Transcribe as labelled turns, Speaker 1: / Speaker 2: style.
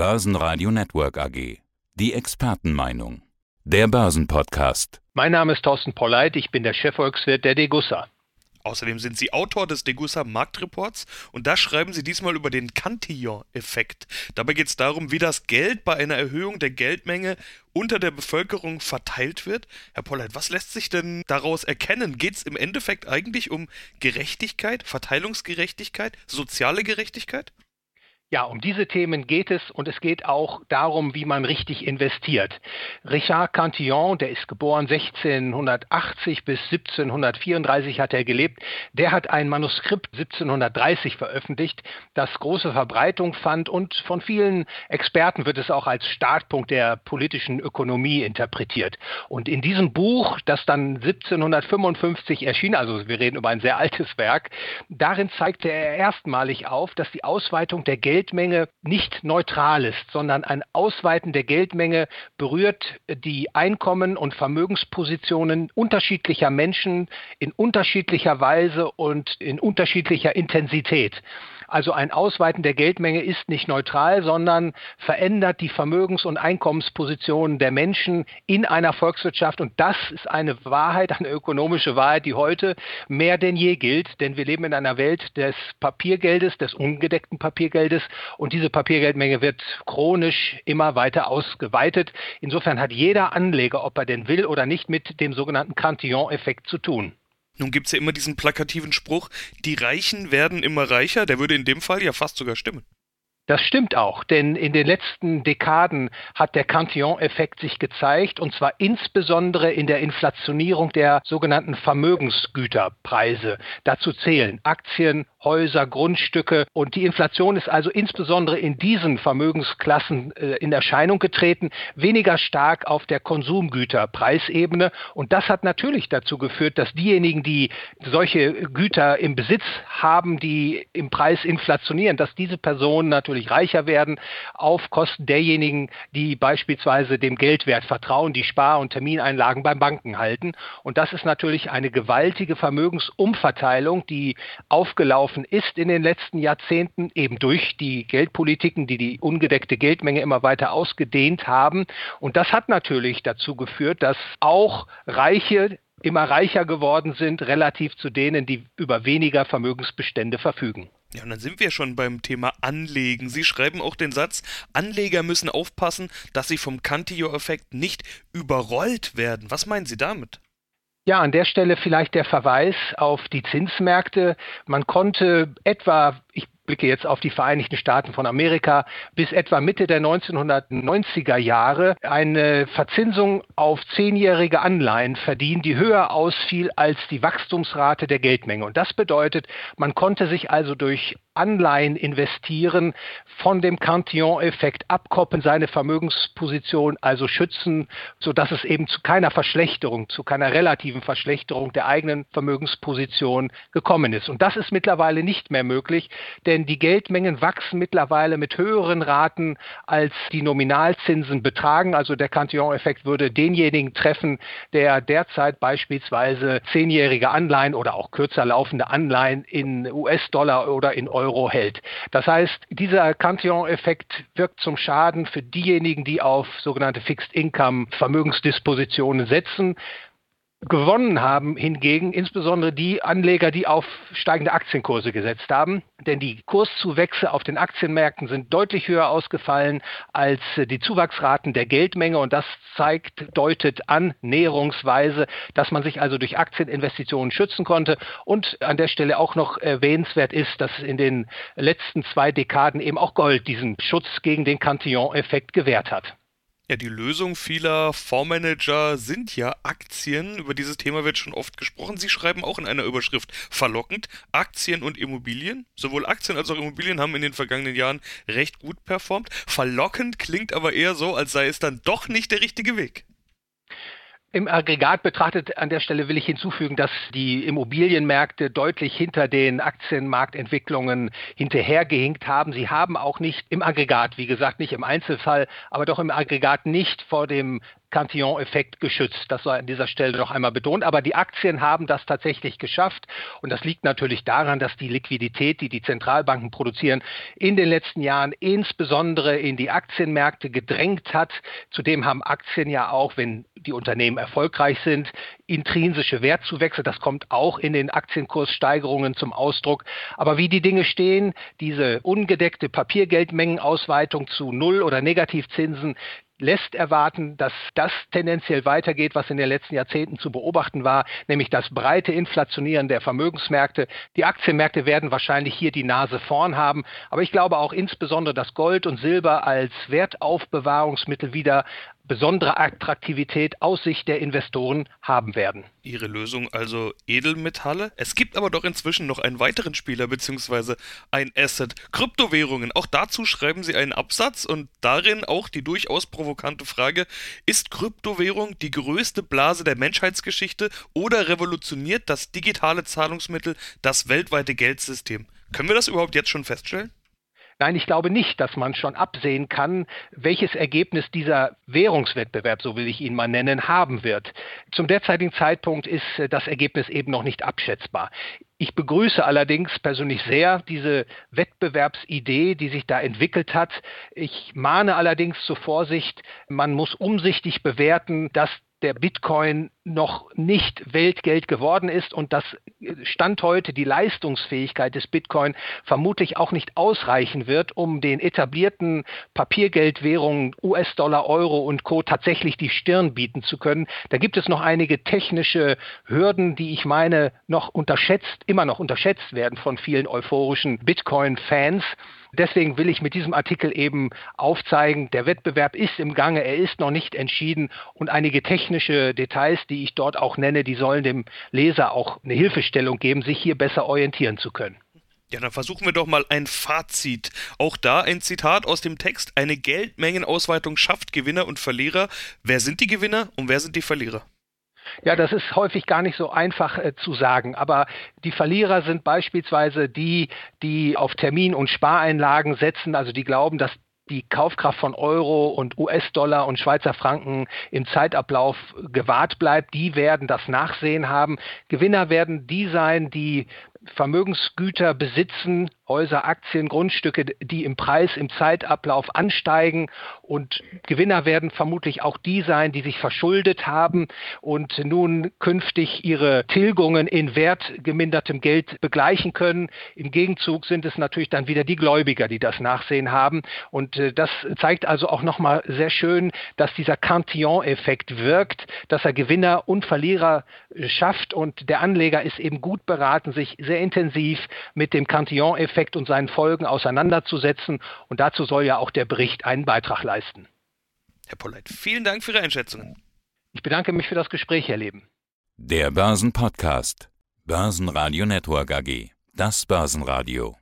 Speaker 1: Börsenradio Network AG. Die Expertenmeinung. Der Börsenpodcast.
Speaker 2: Mein Name ist Thorsten Polleit, ich bin der Chefvolkswirt der Degussa.
Speaker 3: Außerdem sind Sie Autor des Degussa Marktreports und da schreiben Sie diesmal über den Cantillon-Effekt. Dabei geht es darum, wie das Geld bei einer Erhöhung der Geldmenge unter der Bevölkerung verteilt wird. Herr Polleit, was lässt sich denn daraus erkennen? Geht es im Endeffekt eigentlich um Gerechtigkeit, Verteilungsgerechtigkeit, soziale Gerechtigkeit?
Speaker 2: Ja, um diese Themen geht es und es geht auch darum, wie man richtig investiert. Richard Cantillon, der ist geboren 1680 bis 1734 hat er gelebt, der hat ein Manuskript 1730 veröffentlicht, das große Verbreitung fand und von vielen Experten wird es auch als Startpunkt der politischen Ökonomie interpretiert. Und in diesem Buch, das dann 1755 erschien, also wir reden über ein sehr altes Werk, darin zeigte er erstmalig auf, dass die Ausweitung der Geld Geldmenge nicht neutral ist, sondern ein Ausweiten der Geldmenge berührt die Einkommen und Vermögenspositionen unterschiedlicher Menschen in unterschiedlicher Weise und in unterschiedlicher Intensität. Also ein Ausweiten der Geldmenge ist nicht neutral, sondern verändert die Vermögens- und Einkommenspositionen der Menschen in einer Volkswirtschaft. Und das ist eine Wahrheit, eine ökonomische Wahrheit, die heute mehr denn je gilt. Denn wir leben in einer Welt des Papiergeldes, des ungedeckten Papiergeldes. Und diese Papiergeldmenge wird chronisch immer weiter ausgeweitet. Insofern hat jeder Anleger, ob er denn will oder nicht, mit dem sogenannten Cantillon-Effekt zu tun.
Speaker 3: Nun gibt es ja immer diesen plakativen Spruch, die Reichen werden immer reicher, der würde in dem Fall ja fast sogar stimmen.
Speaker 2: Das stimmt auch, denn in den letzten Dekaden hat der Cantillon-Effekt sich gezeigt, und zwar insbesondere in der Inflationierung der sogenannten Vermögensgüterpreise. Dazu zählen Aktien, Häuser, Grundstücke. Und die Inflation ist also insbesondere in diesen Vermögensklassen äh, in Erscheinung getreten, weniger stark auf der Konsumgüterpreisebene. Und das hat natürlich dazu geführt, dass diejenigen, die solche Güter im Besitz haben, die im Preis inflationieren, dass diese Personen natürlich reicher werden auf Kosten derjenigen, die beispielsweise dem Geldwert vertrauen, die Spar- und Termineinlagen beim Banken halten. Und das ist natürlich eine gewaltige Vermögensumverteilung, die aufgelaufen ist in den letzten Jahrzehnten, eben durch die Geldpolitiken, die die ungedeckte Geldmenge immer weiter ausgedehnt haben. Und das hat natürlich dazu geführt, dass auch Reiche immer reicher geworden sind, relativ zu denen, die über weniger Vermögensbestände verfügen.
Speaker 3: Ja, und dann sind wir schon beim Thema Anlegen. Sie schreiben auch den Satz, Anleger müssen aufpassen, dass sie vom Cantillon-Effekt nicht überrollt werden. Was meinen Sie damit?
Speaker 2: Ja, an der Stelle vielleicht der Verweis auf die Zinsmärkte. Man konnte etwa, ich blicke jetzt auf die Vereinigten Staaten von Amerika, bis etwa Mitte der 1990er Jahre eine Verzinsung auf zehnjährige Anleihen verdienen, die höher ausfiel als die Wachstumsrate der Geldmenge. Und das bedeutet, man konnte sich also durch Anleihen investieren, von dem Cantillon-Effekt abkoppeln, seine Vermögensposition also schützen, sodass es eben zu keiner Verschlechterung, zu keiner relativen Verschlechterung der eigenen Vermögensposition gekommen ist. Und das ist mittlerweile nicht mehr möglich, denn die Geldmengen wachsen mittlerweile mit höheren Raten, als die Nominalzinsen betragen. Also der Cantillon-Effekt würde denjenigen treffen, der derzeit beispielsweise zehnjährige Anleihen oder auch kürzer laufende Anleihen in US-Dollar oder in Euro Euro hält. Das heißt, dieser Cantillon-Effekt wirkt zum Schaden für diejenigen, die auf sogenannte Fixed Income Vermögensdispositionen setzen. Gewonnen haben hingegen insbesondere die Anleger, die auf steigende Aktienkurse gesetzt haben. Denn die Kurszuwächse auf den Aktienmärkten sind deutlich höher ausgefallen als die Zuwachsraten der Geldmenge. Und das zeigt, deutet an, näherungsweise, dass man sich also durch Aktieninvestitionen schützen konnte. Und an der Stelle auch noch erwähnenswert ist, dass in den letzten zwei Dekaden eben auch Gold diesen Schutz gegen den Cantillon-Effekt gewährt hat.
Speaker 3: Ja, die Lösung vieler Fondsmanager sind ja Aktien. Über dieses Thema wird schon oft gesprochen. Sie schreiben auch in einer Überschrift verlockend, Aktien und Immobilien. Sowohl Aktien als auch Immobilien haben in den vergangenen Jahren recht gut performt. Verlockend klingt aber eher so, als sei es dann doch nicht der richtige Weg.
Speaker 2: Im Aggregat betrachtet an der Stelle will ich hinzufügen, dass die Immobilienmärkte deutlich hinter den Aktienmarktentwicklungen hinterhergehinkt haben. Sie haben auch nicht im Aggregat, wie gesagt, nicht im Einzelfall, aber doch im Aggregat nicht vor dem Cantillon-Effekt geschützt. Das sei an dieser Stelle noch einmal betont. Aber die Aktien haben das tatsächlich geschafft. Und das liegt natürlich daran, dass die Liquidität, die die Zentralbanken produzieren, in den letzten Jahren insbesondere in die Aktienmärkte gedrängt hat. Zudem haben Aktien ja auch, wenn die Unternehmen erfolgreich sind, intrinsische Wertzuwächse. Das kommt auch in den Aktienkurssteigerungen zum Ausdruck. Aber wie die Dinge stehen, diese ungedeckte Papiergeldmengenausweitung zu Null- oder Negativzinsen, lässt erwarten, dass das tendenziell weitergeht, was in den letzten Jahrzehnten zu beobachten war, nämlich das breite Inflationieren der Vermögensmärkte. Die Aktienmärkte werden wahrscheinlich hier die Nase vorn haben, aber ich glaube auch insbesondere, dass Gold und Silber als Wertaufbewahrungsmittel wieder besondere Attraktivität aus Sicht der Investoren haben werden.
Speaker 3: Ihre Lösung also Edelmetalle? Es gibt aber doch inzwischen noch einen weiteren Spieler bzw. ein Asset, Kryptowährungen. Auch dazu schreiben Sie einen Absatz und darin auch die durchaus provokante Frage, ist Kryptowährung die größte Blase der Menschheitsgeschichte oder revolutioniert das digitale Zahlungsmittel das weltweite Geldsystem? Können wir das überhaupt jetzt schon feststellen?
Speaker 2: Nein, ich glaube nicht, dass man schon absehen kann, welches Ergebnis dieser Währungswettbewerb, so will ich ihn mal nennen, haben wird. Zum derzeitigen Zeitpunkt ist äh, das Ergebnis eben noch nicht abschätzbar. Ich begrüße allerdings persönlich sehr diese Wettbewerbsidee, die sich da entwickelt hat. Ich mahne allerdings zur Vorsicht, man muss umsichtig bewerten, dass der Bitcoin noch nicht Weltgeld geworden ist und dass Stand heute die Leistungsfähigkeit des Bitcoin vermutlich auch nicht ausreichen wird, um den etablierten Papiergeldwährungen US-Dollar, Euro und Co. tatsächlich die Stirn bieten zu können. Da gibt es noch einige technische Hürden, die ich meine noch unterschätzt, immer noch unterschätzt werden von vielen euphorischen Bitcoin-Fans. Deswegen will ich mit diesem Artikel eben aufzeigen, der Wettbewerb ist im Gange, er ist noch nicht entschieden und einige technische Details, die ich dort auch nenne, die sollen dem Leser auch eine Hilfestellung geben, sich hier besser orientieren zu können.
Speaker 3: Ja, dann versuchen wir doch mal ein Fazit. Auch da ein Zitat aus dem Text. Eine Geldmengenausweitung schafft Gewinner und Verlierer. Wer sind die Gewinner und wer sind die Verlierer?
Speaker 2: Ja, das ist häufig gar nicht so einfach äh, zu sagen. Aber die Verlierer sind beispielsweise die, die auf Termin- und Spareinlagen setzen, also die glauben, dass die Kaufkraft von Euro und US-Dollar und Schweizer Franken im Zeitablauf gewahrt bleibt, die werden das Nachsehen haben. Gewinner werden die sein, die Vermögensgüter besitzen, Häuser, Aktien, Grundstücke, die im Preis, im Zeitablauf ansteigen. Und Gewinner werden vermutlich auch die sein, die sich verschuldet haben und nun künftig ihre Tilgungen in wertgemindertem Geld begleichen können. Im Gegenzug sind es natürlich dann wieder die Gläubiger, die das Nachsehen haben. Und äh, das zeigt also auch nochmal sehr schön, dass dieser Cantillon-Effekt wirkt, dass er Gewinner und Verlierer äh, schafft. Und der Anleger ist eben gut beraten, sich sehr intensiv mit dem Cantillon-Effekt und seinen Folgen auseinanderzusetzen. Und dazu soll ja auch der Bericht einen Beitrag leisten.
Speaker 3: Herr Polleit, vielen Dank für Ihre Einschätzungen.
Speaker 2: Ich bedanke mich für das Gespräch, Herr Leben.
Speaker 1: Der Börsenpodcast. Börsenradio Network AG. Das Börsenradio.